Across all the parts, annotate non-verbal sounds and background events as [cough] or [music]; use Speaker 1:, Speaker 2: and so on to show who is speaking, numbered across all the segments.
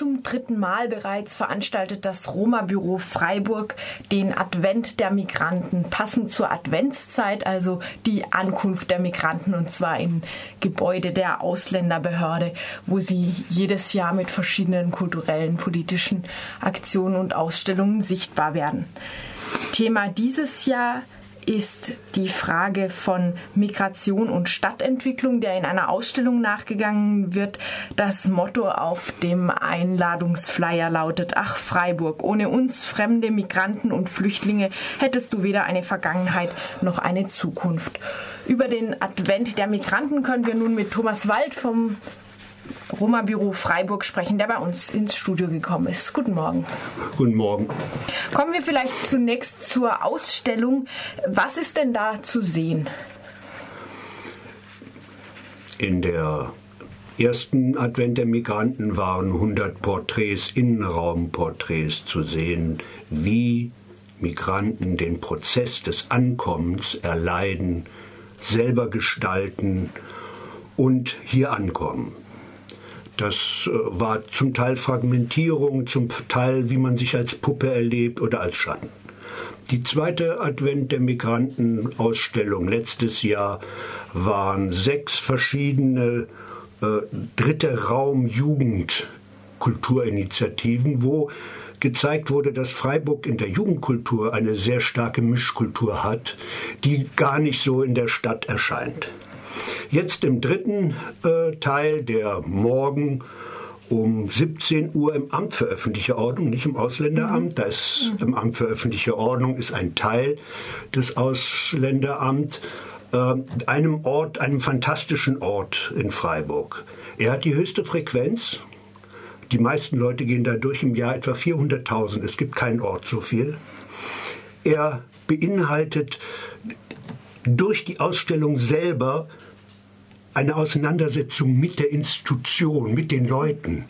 Speaker 1: zum dritten Mal bereits veranstaltet das Roma-Büro Freiburg den Advent der Migranten, passend zur Adventszeit, also die Ankunft der Migranten, und zwar in Gebäude der Ausländerbehörde, wo sie jedes Jahr mit verschiedenen kulturellen, politischen Aktionen und Ausstellungen sichtbar werden. Thema dieses Jahr die Frage von Migration und Stadtentwicklung, der in einer Ausstellung nachgegangen wird. Das Motto auf dem Einladungsflyer lautet, ach Freiburg, ohne uns fremde Migranten und Flüchtlinge hättest du weder eine Vergangenheit noch eine Zukunft. Über den Advent der Migranten können wir nun mit Thomas Wald vom Roma-Büro Freiburg sprechen, der bei uns ins Studio gekommen ist. Guten Morgen.
Speaker 2: Guten Morgen.
Speaker 1: Kommen wir vielleicht zunächst zur Ausstellung. Was ist denn da zu sehen?
Speaker 2: In der ersten Advent der Migranten waren 100 Porträts, Innenraumporträts zu sehen, wie Migranten den Prozess des Ankommens erleiden, selber gestalten und hier ankommen. Das äh, war zum Teil Fragmentierung, zum Teil, wie man sich als Puppe erlebt oder als Schatten. Die zweite Advent der Migrantenausstellung letztes Jahr waren sechs verschiedene äh, dritte Raum Jugend Kulturinitiativen, wo gezeigt wurde, dass Freiburg in der Jugendkultur eine sehr starke Mischkultur hat, die gar nicht so in der Stadt erscheint. Jetzt im dritten äh, Teil, der morgen um 17 Uhr im Amt für öffentliche Ordnung, nicht im Ausländeramt. Mhm. Das im Amt für öffentliche Ordnung ist ein Teil des Ausländeramt, äh, einem Ort, einem fantastischen Ort in Freiburg. Er hat die höchste Frequenz. Die meisten Leute gehen da durch im Jahr etwa 400.000. Es gibt keinen Ort so viel. Er beinhaltet durch die Ausstellung selber eine Auseinandersetzung mit der Institution, mit den Leuten.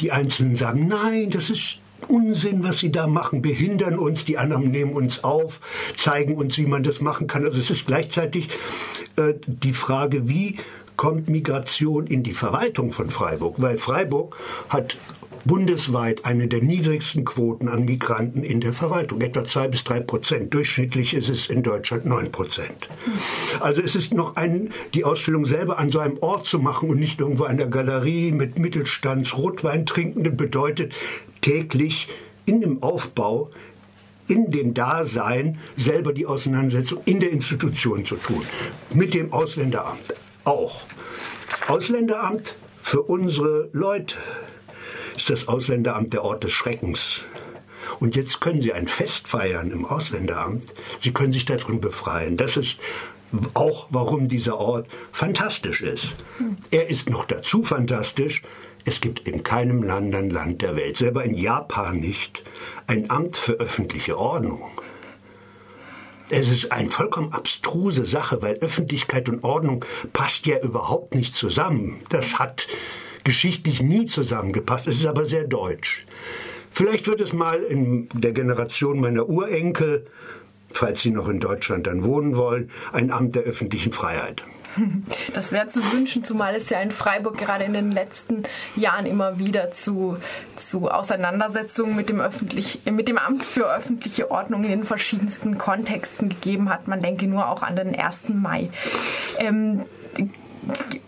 Speaker 2: Die Einzelnen sagen, nein, das ist Unsinn, was sie da machen, behindern uns, die anderen nehmen uns auf, zeigen uns, wie man das machen kann. Also es ist gleichzeitig äh, die Frage, wie kommt Migration in die Verwaltung von Freiburg? Weil Freiburg hat bundesweit eine der niedrigsten Quoten an Migranten in der Verwaltung, etwa zwei bis drei Prozent. Durchschnittlich ist es in Deutschland neun Prozent. Also es ist noch ein, die Ausstellung selber an so einem Ort zu machen und nicht irgendwo an der Galerie mit Mittelstands-Rotweintrinkenden bedeutet täglich in dem Aufbau in dem Dasein selber die Auseinandersetzung in der Institution zu tun. Mit dem Ausländeramt auch. Ausländeramt für unsere Leute, ist das Ausländeramt der Ort des Schreckens. Und jetzt können Sie ein Fest feiern im Ausländeramt. Sie können sich darin befreien. Das ist auch, warum dieser Ort fantastisch ist. Er ist noch dazu fantastisch. Es gibt in keinem anderen Land der Welt, selber in Japan nicht, ein Amt für öffentliche Ordnung. Es ist eine vollkommen abstruse Sache, weil Öffentlichkeit und Ordnung passt ja überhaupt nicht zusammen. Das hat geschichtlich nie zusammengepasst. Es ist aber sehr deutsch. Vielleicht wird es mal in der Generation meiner Urenkel, falls sie noch in Deutschland dann wohnen wollen, ein Amt der öffentlichen Freiheit. [laughs]
Speaker 1: Das wäre zu wünschen, zumal es ja in Freiburg gerade in den letzten Jahren immer wieder zu, zu Auseinandersetzungen mit dem, öffentlich, mit dem Amt für öffentliche Ordnung in den verschiedensten Kontexten gegeben hat. Man denke nur auch an den 1. Mai. Ähm,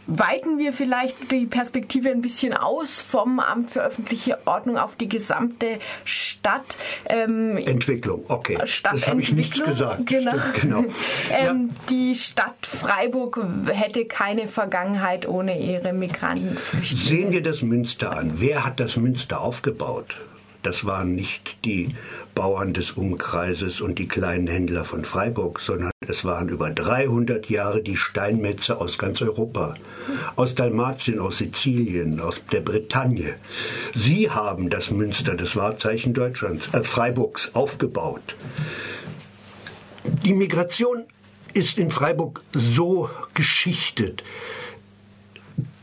Speaker 1: weiten wir vielleicht die Perspektive ein bisschen aus vom Amt für öffentliche Ordnung auf die gesamte Stadt.
Speaker 2: Ähm, Entwicklung, okay. Das habe ich nichts gesagt.
Speaker 1: Genau. genau. [laughs] ähm, ja. Die Stadt Freiburg hätte keine Vergangenheit ohne ihre Migranten.
Speaker 2: Sehen wir das Münster an. Wer hat das Münster aufgebaut? Das waren nicht die Bauern des Umkreises und die kleinen Händler von Freiburg, sondern es waren über 300 Jahre die Steinmetze aus ganz Europa, aus Dalmatien, aus Sizilien, aus der Bretagne. Sie haben das Münster, das Wahrzeichen Deutschlands, äh, Freiburgs, aufgebaut. Die Migration ist in Freiburg so geschichtet.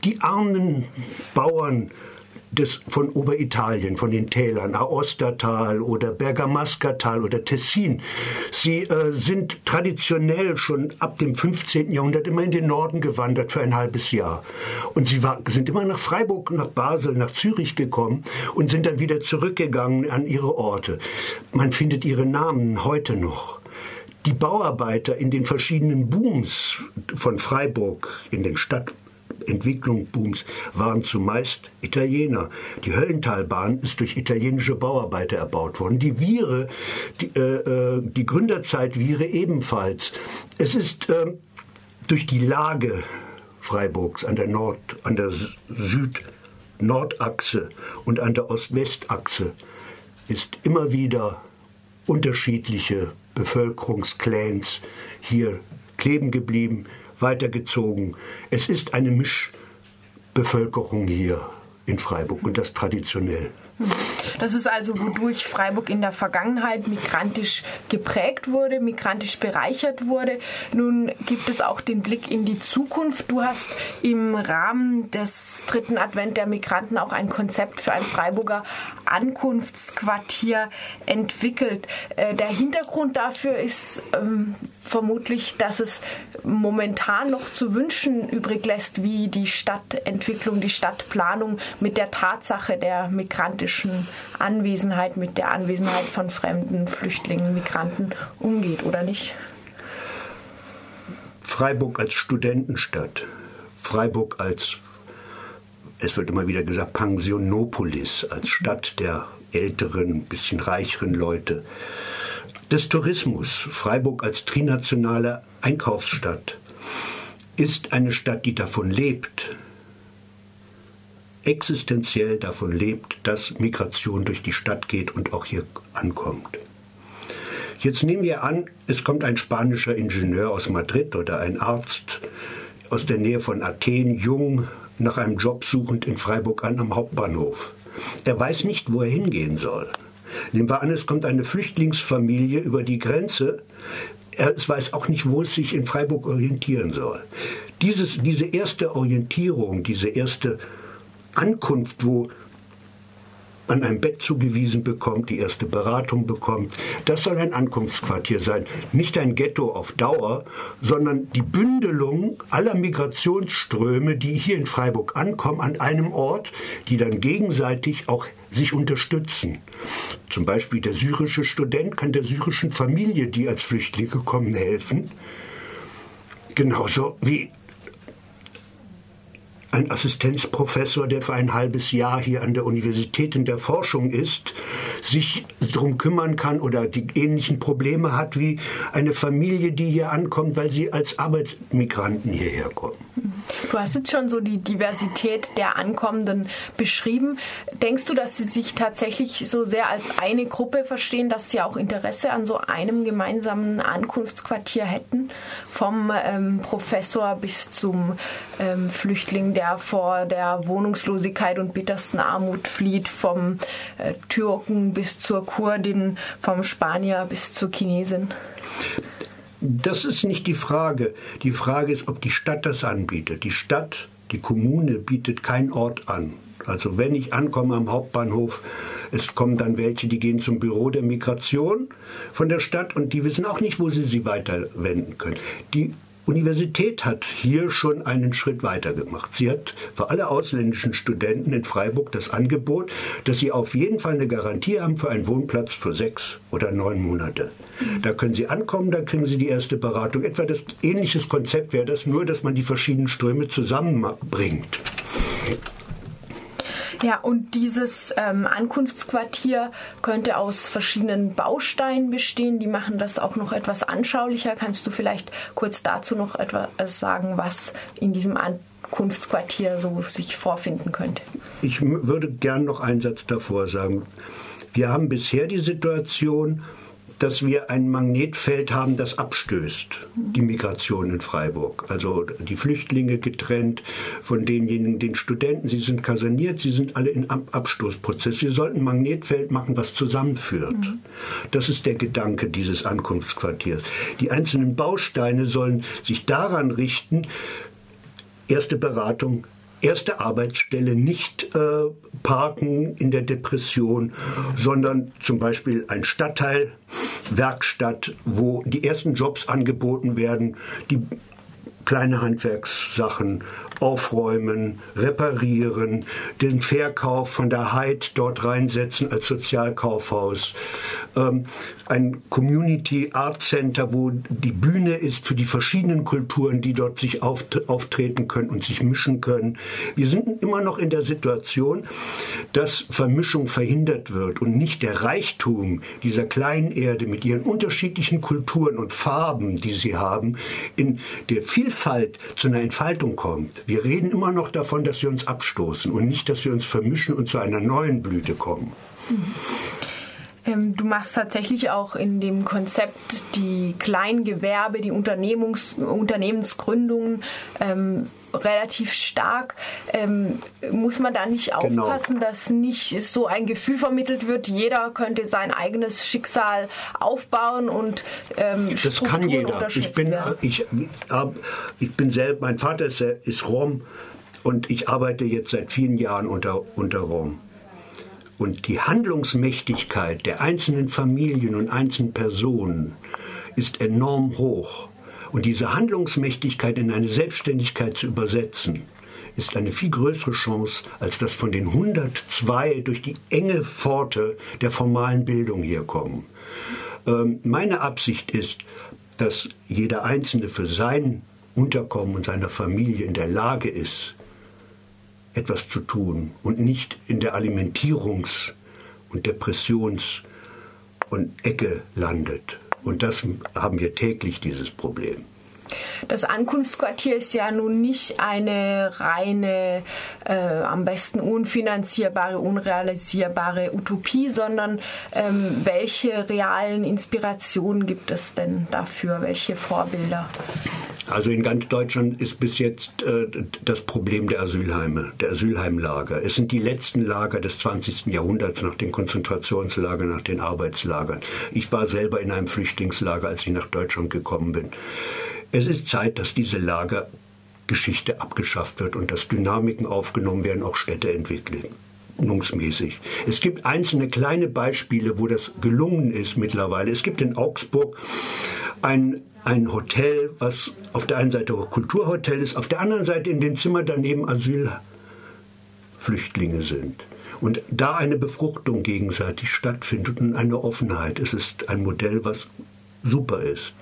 Speaker 2: Die armen Bauern des, von Oberitalien, von den Tälern, Aostatal oder Bergamascatal oder Tessin. Sie äh, sind traditionell schon ab dem 15. Jahrhundert immer in den Norden gewandert für ein halbes Jahr. Und sie war, sind immer nach Freiburg, nach Basel, nach Zürich gekommen und sind dann wieder zurückgegangen an ihre Orte. Man findet ihre Namen heute noch die Bauarbeiter in den verschiedenen Booms von Freiburg, in den Stadt, Entwicklungsbooms waren zumeist Italiener. Die Höllentalbahn ist durch italienische Bauarbeiter erbaut worden. Die Viere, die, äh, äh die Gründerzeit Viere ebenfalls. Es ist äh, durch die Lage Freiburgs an der Nord, an der Süd-Nordachse und an der Ost-West-Achse ist immer wieder unterschiedliche Bevölkerungsclans hier kleben geblieben weitergezogen. Es ist eine Mischbevölkerung hier in Freiburg und das traditionell.
Speaker 1: Das ist also, wodurch Freiburg in der Vergangenheit migrantisch geprägt wurde, migrantisch bereichert wurde. Nun gibt es auch den Blick in die Zukunft. Du hast im Rahmen des dritten Advent der Migranten auch ein Konzept für ein Freiburger Ankunftsquartier entwickelt. Äh, der Hintergrund dafür ist ähm, vermutlich, dass es momentan noch zu wünschen übrig lässt, wie die Stadtentwicklung, die Stadtplanung mit der Tatsache der migrantischen Anwesenheit, mit der Anwesenheit von fremden Flüchtlingen, Migranten umgeht, oder nicht?
Speaker 2: Freiburg als Studentenstadt, Freiburg als, es wird immer wieder gesagt, Pensionopolis, als Stadt der älteren, bisschen reicheren Leute, des Tourismus, Freiburg als trinationale Einkaufsstadt, ist eine Stadt, die davon lebt, existenziell davon lebt, dass Migration durch die Stadt geht und auch hier ankommt. Jetzt nehmen wir an, es kommt ein spanischer Ingenieur aus Madrid oder ein Arzt aus der Nähe von Athen, jung, nach einem Job suchend in Freiburg an am Hauptbahnhof. Er weiß nicht, wo er hingehen soll. Nehmen wir an, es kommt eine Flüchtlingsfamilie über die Grenze. Er weiß auch nicht, wo es sich in Freiburg orientieren soll. Dieses, diese erste Orientierung, diese erste Ankunft, wo man ein Bett zugewiesen bekommt, die erste Beratung bekommt. Das soll ein Ankunftsquartier sein. Nicht ein Ghetto auf Dauer, sondern die Bündelung aller Migrationsströme, die hier in Freiburg ankommen, an einem Ort, die dann gegenseitig auch sich unterstützen. Zum Beispiel der syrische Student kann der syrischen Familie, die als Flüchtlinge kommen, helfen. Genauso wie ein Assistenzprofessor, der für ein halbes Jahr hier an der Universität in der Forschung ist, sich darum kümmern kann oder die ähnlichen Probleme hat wie eine Familie, die hier ankommt, weil sie als Arbeitsmigranten hierher kommen.
Speaker 1: Du hast jetzt schon so die Diversität der Ankommenden beschrieben. Denkst du, dass sie sich tatsächlich so sehr als eine Gruppe verstehen, dass sie auch Interesse an so einem gemeinsamen Ankunftsquartier hätten? Vom ähm, Professor bis zum ähm, Flüchtling, der vor der Wohnungslosigkeit und bittersten Armut flieht, vom äh, Türken bis zur Kurdin, vom Spanier bis zur Chinesin?
Speaker 2: Das ist nicht die Frage. Die Frage ist, ob die Stadt das anbietet. Die Stadt, die Kommune bietet keinen Ort an. Also wenn ich ankomme am Hauptbahnhof, es kommen dann welche, die gehen zum Büro der Migration von der Stadt und die wissen auch nicht, wo sie sie weiterwenden können. Die Universität hat hier schon einen Schritt weiter gemacht. Sie hat für alle ausländischen Studenten in Freiburg das Angebot, dass sie auf jeden Fall eine Garantie haben für einen Wohnplatz für sechs oder neun Monate. Da können sie ankommen, da kriegen sie die erste Beratung. Etwa das ähnliches Konzept wäre das, nur dass man die verschiedenen Ströme zusammenbringt.
Speaker 1: Ja, und dieses ähm, Ankunftsquartier könnte aus verschiedenen Bausteinen bestehen. Die machen das auch noch etwas anschaulicher. Kannst du vielleicht kurz dazu noch etwas sagen, was in diesem Ankunftsquartier so sich vorfinden könnte?
Speaker 2: Ich würde gern noch einen Satz davor sagen. Wir haben bisher die Situation, dass wir ein Magnetfeld haben, das abstößt, die Migration in Freiburg. Also die Flüchtlinge getrennt von denjenigen, den Studenten, sie sind kaserniert, sie sind alle im Abstoßprozess. Wir sollten ein Magnetfeld machen, was zusammenführt. Das ist der Gedanke dieses Ankunftsquartiers. Die einzelnen Bausteine sollen sich daran richten, erste Beratung, erste Arbeitsstelle nicht äh, parken in der Depression, sondern zum Beispiel ein Stadtteil, Werkstatt, wo die ersten Jobs angeboten werden, die kleine Handwerkssachen aufräumen, reparieren, den Verkauf von der Heid dort reinsetzen als Sozialkaufhaus, ähm, ein Community Art Center, wo die Bühne ist für die verschiedenen Kulturen, die dort sich auftreten können und sich mischen können. Wir sind immer noch in der Situation, dass Vermischung verhindert wird und nicht der Reichtum dieser kleinen Erde mit ihren unterschiedlichen Kulturen und Farben, die sie haben, in der Vielfalt zu einer Entfaltung kommt. Wir reden immer noch davon, dass wir uns abstoßen und nicht, dass wir uns vermischen und zu einer neuen Blüte kommen. Mhm.
Speaker 1: Ähm, du machst tatsächlich auch in dem Konzept die Kleingewerbe, die Unternehmungs Unternehmensgründungen ähm, relativ stark. Ähm, muss man da nicht genau. aufpassen, genau. dass nicht so ein Gefühl vermittelt wird, jeder könnte sein eigenes Schicksal aufbauen und
Speaker 2: ähm, Das kann jeder. Ich bin, ich, ich bin selbst, mein Vater ist, ist Rom und ich arbeite jetzt seit vielen Jahren unter, unter Rom. Und die Handlungsmächtigkeit der einzelnen Familien und einzelnen Personen ist enorm hoch. Und diese Handlungsmächtigkeit in eine Selbstständigkeit zu übersetzen, ist eine viel größere Chance, als dass von den 102 durch die enge Pforte der formalen Bildung hier kommen. Ähm, meine Absicht ist, dass jeder Einzelne für sein Unterkommen und seiner Familie in der Lage ist, etwas zu tun und nicht in der Alimentierungs- und Depressions- und Ecke landet. Und das haben wir täglich, dieses Problem.
Speaker 1: Das Ankunftsquartier ist ja nun nicht eine reine, äh, am besten unfinanzierbare, unrealisierbare Utopie, sondern ähm, welche realen Inspirationen gibt es denn dafür? Welche Vorbilder?
Speaker 2: Also in ganz Deutschland ist bis jetzt äh, das Problem der Asylheime, der Asylheimlager. Es sind die letzten Lager des 20. Jahrhunderts nach den Konzentrationslagern, nach den Arbeitslagern. Ich war selber in einem Flüchtlingslager, als ich nach Deutschland gekommen bin. Es ist Zeit, dass diese Lagergeschichte abgeschafft wird und dass Dynamiken aufgenommen werden, auch Städteentwicklungsmäßig. Es gibt einzelne kleine Beispiele, wo das gelungen ist mittlerweile. Es gibt in Augsburg ein, ein Hotel, was auf der einen Seite auch Kulturhotel ist, auf der anderen Seite in dem Zimmer daneben Asylflüchtlinge sind. Und da eine Befruchtung gegenseitig stattfindet und eine Offenheit. Es ist ein Modell, was super ist.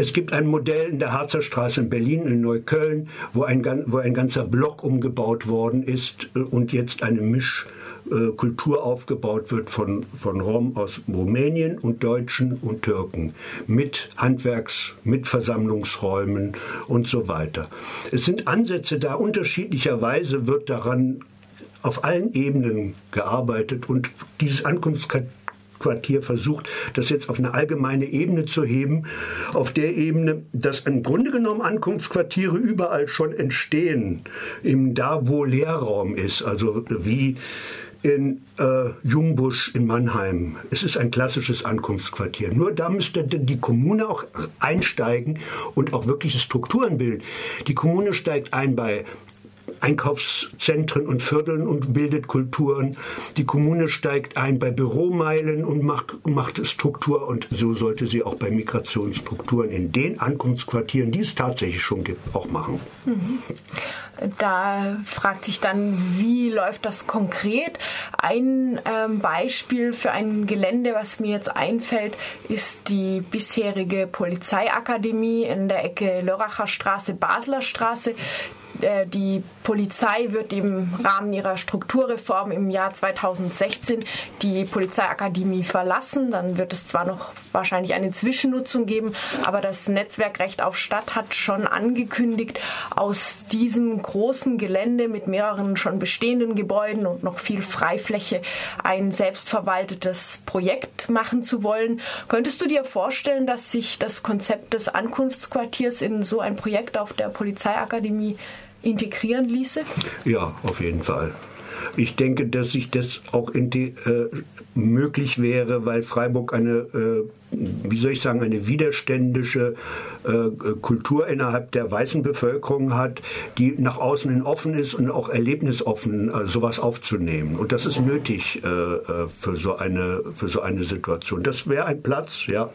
Speaker 2: Es gibt ein Modell in der Harzer Straße in Berlin, in Neukölln, wo ein, wo ein ganzer Block umgebaut worden ist äh, und jetzt eine Mischkultur äh, aufgebaut wird von, von Rom aus Rumänien und Deutschen und Türken mit Handwerks-, mit Versammlungsräumen und so weiter. Es sind Ansätze da, unterschiedlicherweise wird daran auf allen Ebenen gearbeitet und dieses Ankunftskapitel Quartier versucht, das jetzt auf eine allgemeine Ebene zu heben, auf der Ebene, dass im Grunde genommen Ankunftsquartiere überall schon entstehen, eben da, wo Leerraum ist, also wie in äh, Jungbusch in Mannheim. Es ist ein klassisches Ankunftsquartier. Nur da müsste die Kommune auch einsteigen und auch wirkliche Strukturen bilden. Die Kommune steigt ein bei Einkaufszentren und Vierteln und bildet Kulturen. Die Kommune steigt ein bei Büromeilen und macht, macht Struktur und so sollte sie auch bei Migrationsstrukturen in den Ankunftsquartieren, die es tatsächlich schon gibt, auch machen.
Speaker 1: Da fragt sich dann, wie läuft das konkret? Ein ähm, Beispiel für ein Gelände, was mir jetzt einfällt, ist die bisherige Polizeiakademie in der Ecke Lörracher Straße, Basler Straße. Äh, die Polizei wird im Rahmen ihrer Strukturreform im Jahr 2016 die Polizeiakademie verlassen. Dann wird es zwar noch wahrscheinlich eine Zwischennutzung geben, aber das Netzwerkrecht auf Stadt hat schon angekündigt, aus diesem großen Gelände mit mehreren schon bestehenden Gebäuden und noch viel Freifläche ein selbstverwaltetes Projekt machen zu wollen. Könntest du dir vorstellen, dass sich das Konzept des Ankunftsquartiers in so ein Projekt auf der Polizeiakademie integrieren ließe?
Speaker 2: Ja, auf jeden Fall. Ich denke, dass sich das auch äh, möglich wäre, weil Freiburg eine, äh, wie soll ich sagen, eine widerständische äh, Kultur innerhalb der weißen Bevölkerung hat, die nach außen hin offen ist und auch erlebnisoffen äh, sowas aufzunehmen. Und das ist nötig äh, äh, für so eine für so eine Situation. Das wäre ein Platz, ja.